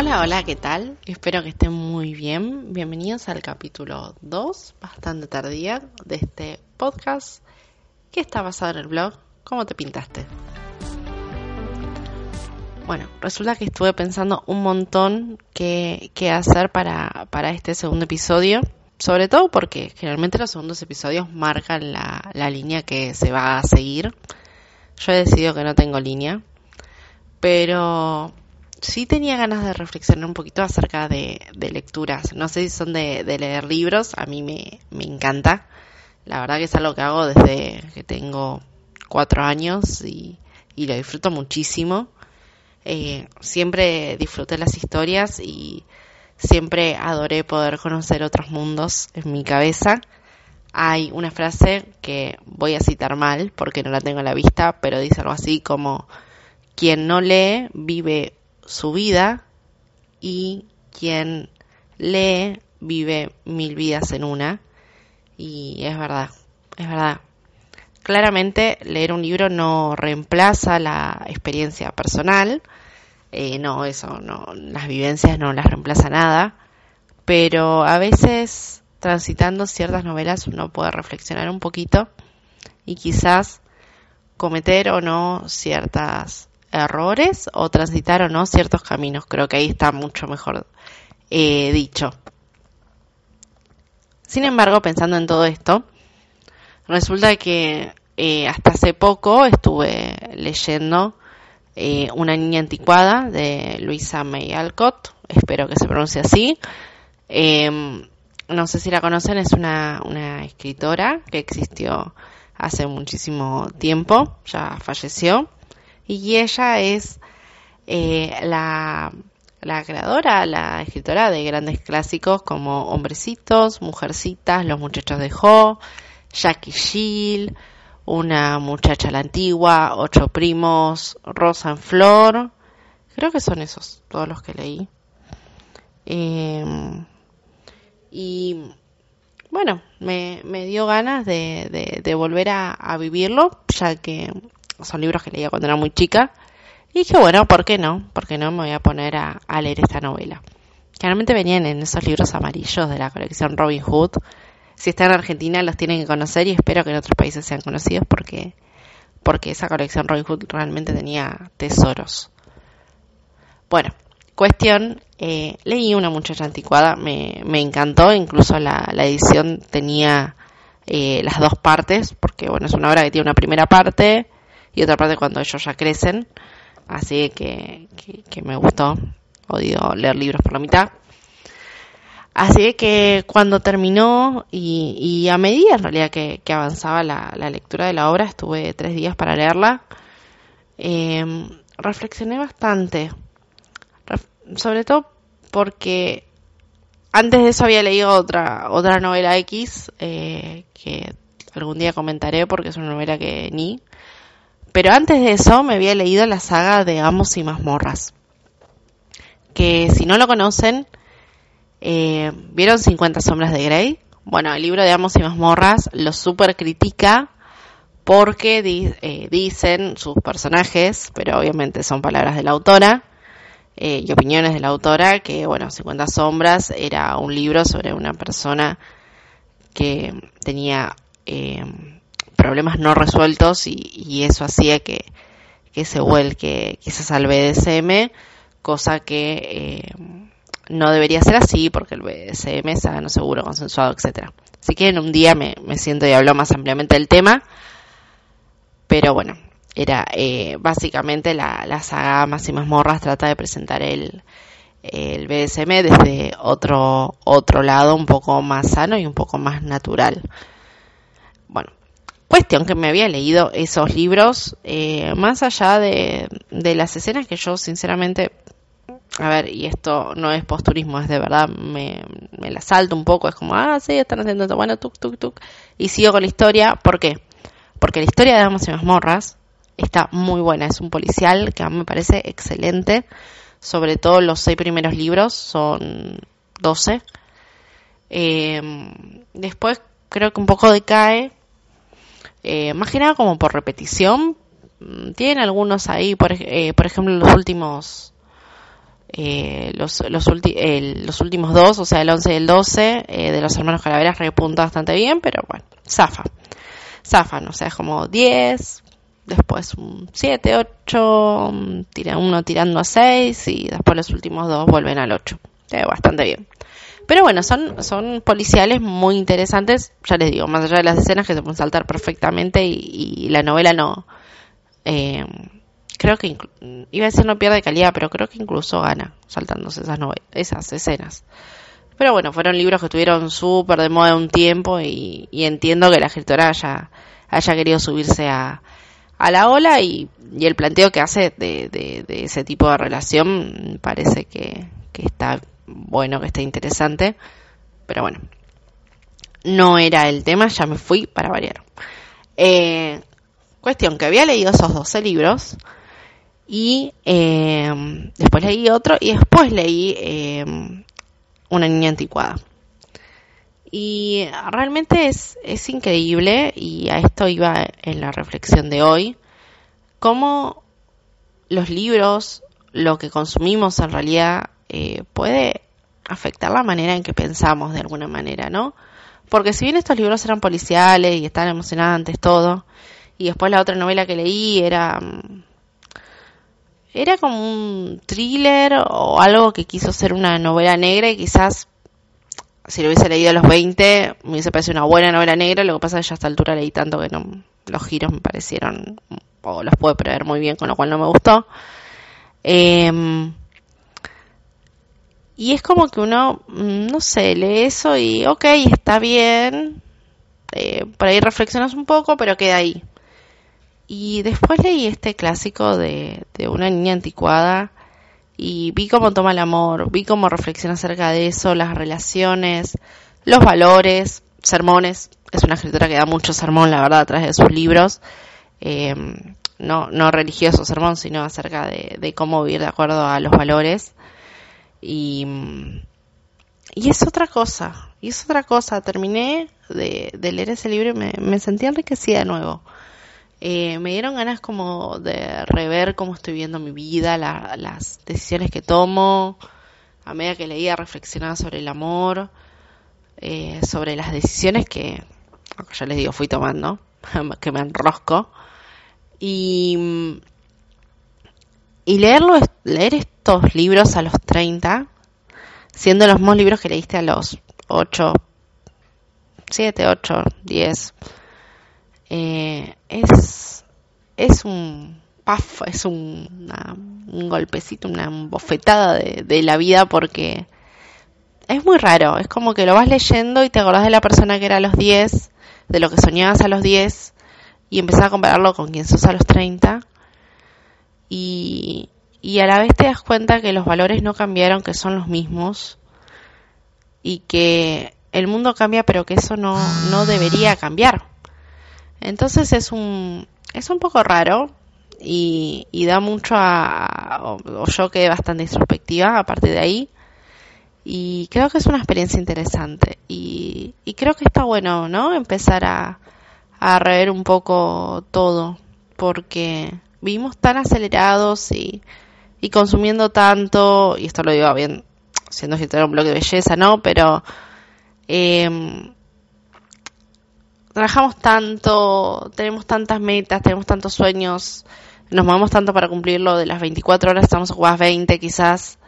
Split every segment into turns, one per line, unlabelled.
Hola, hola, ¿qué tal? Espero que estén muy bien. Bienvenidos al capítulo 2, bastante tardía, de este podcast que está basado en el blog ¿Cómo te pintaste? Bueno, resulta que estuve pensando un montón qué, qué hacer para, para este segundo episodio. Sobre todo porque generalmente los segundos episodios marcan la, la línea que se va a seguir. Yo he decidido que no tengo línea. Pero sí tenía ganas de reflexionar un poquito acerca de, lecturas. No sé si son de, leer libros, a mí me, encanta. La verdad que es algo que hago desde que tengo cuatro años y, lo disfruto muchísimo. Eh, siempre disfruté las historias y siempre adoré poder conocer otros mundos en mi cabeza. Hay una frase que voy a citar mal porque no la tengo en la vista, pero dice algo así como quien no lee vive su vida y quien lee vive mil vidas en una. Y es verdad, es verdad. Claramente leer un libro no reemplaza la experiencia personal, eh, no, eso, no, las vivencias no las reemplaza nada, pero a veces transitando ciertas novelas uno puede reflexionar un poquito y quizás cometer o no ciertas errores o transitar o no ciertos caminos. Creo que ahí está mucho mejor eh, dicho. Sin embargo, pensando en todo esto, resulta que eh, hasta hace poco estuve leyendo eh, Una niña anticuada de Luisa May Alcott, espero que se pronuncie así. Em, no sé si la conocen, es una, una escritora que existió hace muchísimo tiempo, ya falleció y ella es eh, la, la creadora, la escritora de grandes clásicos como Hombrecitos, Mujercitas, Los Muchachos de Jo, Jackie Jill, Una Muchacha la Antigua, Ocho Primos, Rosa en Flor. Creo que son esos, todos los que leí. Em, y bueno, me, me dio ganas de, de, volver a, a, vivirlo, ya que son libros que leía cuando era muy chica. Y dije, bueno, ¿por qué no? ¿Por qué no me voy a poner a, leer esta novela? Generalmente venían en esos libros amarillos de la colección Robin Hood. Si están en Argentina los tienen que conocer y espero que en otros países sean conocidos porque, porque esa colección Robin Hood realmente tenía tesoros. Bueno, cuestión, eh, leí una muchacha anticuada, me, me encantó, incluso la, la edición tenía eh, las dos partes, porque bueno, es una obra que tiene una primera parte y otra parte cuando ellos ya crecen. Así que, que, me gustó. Odio leer libros por la mitad. Así que cuando terminó y, a medida en realidad que, avanzaba la, lectura de la obra, estuve tres días para leerla, em, reflexioné bastante. sobre todo porque antes de eso había leído otra, otra novela X eh, que algún día comentaré porque es una novela que ni, pero antes de eso me había leído la saga de Amos y Mazmorras. Que si no lo conocen, eh, ¿vieron 50 sombras de Grey? Bueno, el libro de Amos y Mazmorras lo super critica porque eh, dicen sus personajes, pero obviamente son palabras de la autora eh, y opiniones de la autora, que bueno, 50 sombras era un libro sobre una persona que tenía problemas no resueltos y, eso hacía que, que se vuelque quizás al BDSM, cosa que eh, no debería ser así porque el BDSM es sano, seguro, consensuado, etcétera. Así que en un día me, siento y hablo más ampliamente del tema, pero bueno, era eh, básicamente la, la saga Más y Mazmorras trata de presentar el, el BDSM desde otro, otro lado un poco más sano y un poco más natural. Bueno, Cuestión que me había leído esos libros, eh, más allá de, de las escenas que yo sinceramente, a ver, y esto no es posturismo, es de verdad, me, me la salto un poco, es como, ah, sí, están haciendo esto, bueno, tuk, tuk, tuk, y sigo con la historia, ¿por qué? Porque la historia de Damas y Mazmorras está muy buena, es un policial que a mí me parece excelente, sobre todo los seis primeros libros, son doce. Eh, después creo que un poco decae, eh, más que nada como por repetición. Mm, tienen algunos ahí, por, eh, por ejemplo, los últimos eh, los, los, los, últimos dos, o sea, el 11 y el 12 eh, de los hermanos Calaveras repunta bastante bien, pero bueno, zafa. Zafan, o sea, es como 10, después un 7, 8, tira, uno tirando a 6 y después los últimos dos vuelven al 8. bastante bien. Pero bueno, son, son policiales muy interesantes, ya les digo, más allá de las escenas que se pueden saltar perfectamente y, la novela no... Eh, creo que iba a decir no pierde calidad, pero creo que incluso gana saltándose esas esas escenas. Pero bueno, fueron libros que estuvieron súper de moda un tiempo y, entiendo que la escritora haya, haya querido subirse a, a la ola y, el planteo que hace de, de, ese tipo de relación parece que, que está bueno, que está interesante. Pero bueno, no era el tema, ya me fui para variar. Eh, cuestión que había leído esos 12 libros y eh, después leí otro y después leí eh, Una niña anticuada. Y realmente es, es increíble, y a esto iba en la reflexión de hoy, cómo los libros, lo que consumimos en realidad, eh, puede afectar la manera en que pensamos de alguna manera, ¿no? Porque si bien estos libros eran policiales y estaban emocionantes, todo, y después la otra novela que leí era mm, era como un thriller o algo que quiso ser una novela negra y quizás si lo hubiese leído a los 20 me hubiese parecido una buena novela negra, lo que pasa es que ya a esta altura leí tanto que no, los giros me parecieron, o los puedo prever muy bien, con lo cual no me gustó. Em, y es como que uno, mm, no sé, lee eso y ok, está bien, eh, por ahí reflexionas un poco, pero queda ahí. Y después leí este clásico de, una niña anticuada y vi cómo toma el amor, vi cómo reflexiona acerca de eso, las relaciones, los valores, sermones. Es una escritora que da mucho sermón, la verdad, a través de sus libros. Eh, no, no religioso sermón, sino acerca de, cómo vivir de acuerdo a los valores. Y, y es otra cosa, y es otra cosa. Terminé de, leer ese libro y me, me sentí enriquecida de nuevo. Eh, me dieron ganas como de rever cómo estoy viendo mi vida, las decisiones que tomo, a medida que leía reflexionaba sobre el amor, eh, sobre las decisiones que, ya les digo, fui tomando, que me enrosco, y, y leerlo, leer estos libros a los 30, siendo los mismos libros que leíste a los 8, 7, 8, 10, eh, es, es un paf, es un, un golpecito, una bofetada de, de, la vida porque es muy raro, es como que lo vas leyendo y te acordás de la persona que era a los 10, de lo que soñabas a los 10 y empezás a compararlo con quien sos a los 30 y, y a la vez te das cuenta que los valores no cambiaron, que son los mismos y que el mundo cambia pero que eso no, no debería cambiar entonces es un, es un poco raro y, da mucho a, o, yo quedé bastante introspectiva a partir de ahí y creo que es una experiencia interesante y, y creo que está bueno, ¿no? Empezar a, a rever un poco todo porque vivimos tan acelerados y, y consumiendo tanto, y esto lo digo bien, siendo que un blog de belleza, ¿no? Pero trabajamos tanto, tenemos tantas metas, tenemos tantos sueños, nos movemos tanto para cumplirlo, de las 24 horas estamos ocupadas 20 quizás.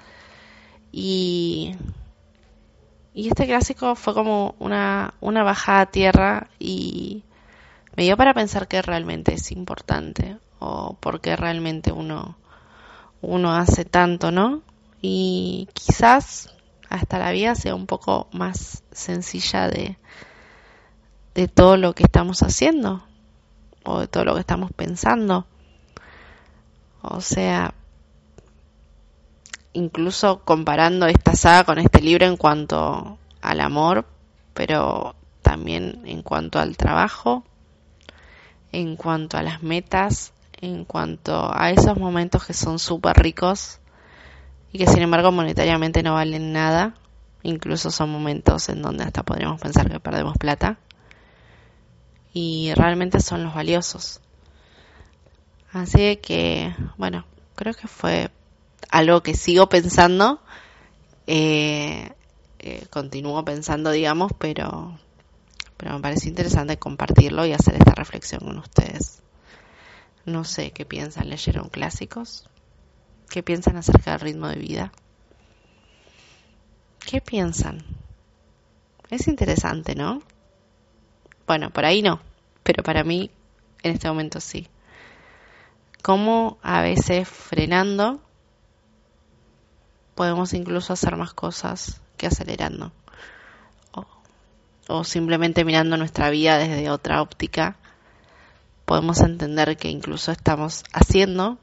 Y, y este clásico fue como una, una bajada a tierra y me dio para pensar que realmente es importante o por qué realmente uno, uno hace tanto, ¿no? Y quizás hasta la vida sea un poco más sencilla de, de todo lo que estamos haciendo o de todo lo que estamos pensando. O sea, incluso comparando esta saga con este libro en cuanto al amor, pero también en cuanto al trabajo, en cuanto a las metas, en cuanto a esos momentos que son súper ricos y que sin embargo monetariamente no valen nada, incluso son momentos en donde hasta podríamos pensar que perdemos plata y realmente son los valiosos. Así que, bueno, creo que fue algo que sigo pensando, eh, eh, continúo pensando, digamos, pero, pero me parece interesante compartirlo y hacer esta reflexión con ustedes. No sé qué piensan, leyeron clásicos, qué piensan acerca del ritmo de vida, qué piensan. Es interesante, ¿no? Bueno, por ahí no, pero para mí en este momento sí. Cómo a veces frenando podemos incluso hacer más cosas que acelerando. O, o, simplemente mirando nuestra vida desde otra óptica, podemos entender que incluso estamos haciendo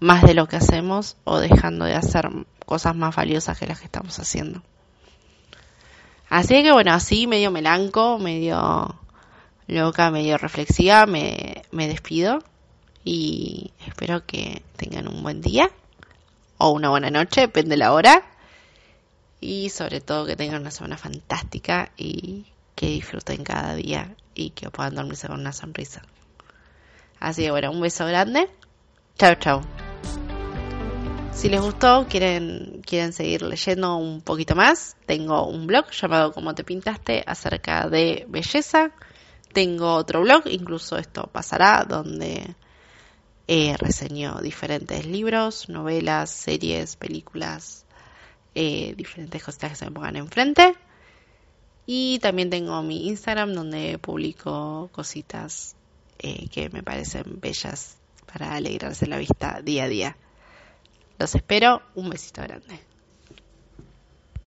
más de lo que hacemos o dejando de hacer cosas más valiosas que las que estamos haciendo. Así que bueno, así medio melanco, medio loca, medio reflexiva, me, me despido y espero que tengan un buen día o una buena noche, depende de la hora. Y sobre todo que tengan una semana fantástica y que disfruten cada día y que puedan dormirse con una sonrisa. Así que bueno, un beso grande. Chao, chao. Si les gustó, quieren, quieren seguir leyendo un poquito más, tengo un blog llamado Como te pintaste acerca de belleza. Tengo otro blog, incluso esto pasará, donde eh, reseño diferentes libros, novelas, series, películas, eh, diferentes cositas que se me pongan enfrente. Y también tengo mi Instagram donde publico cositas eh, que me parecen bellas para alegrarse la vista día a día. Los espero. Un besito grande.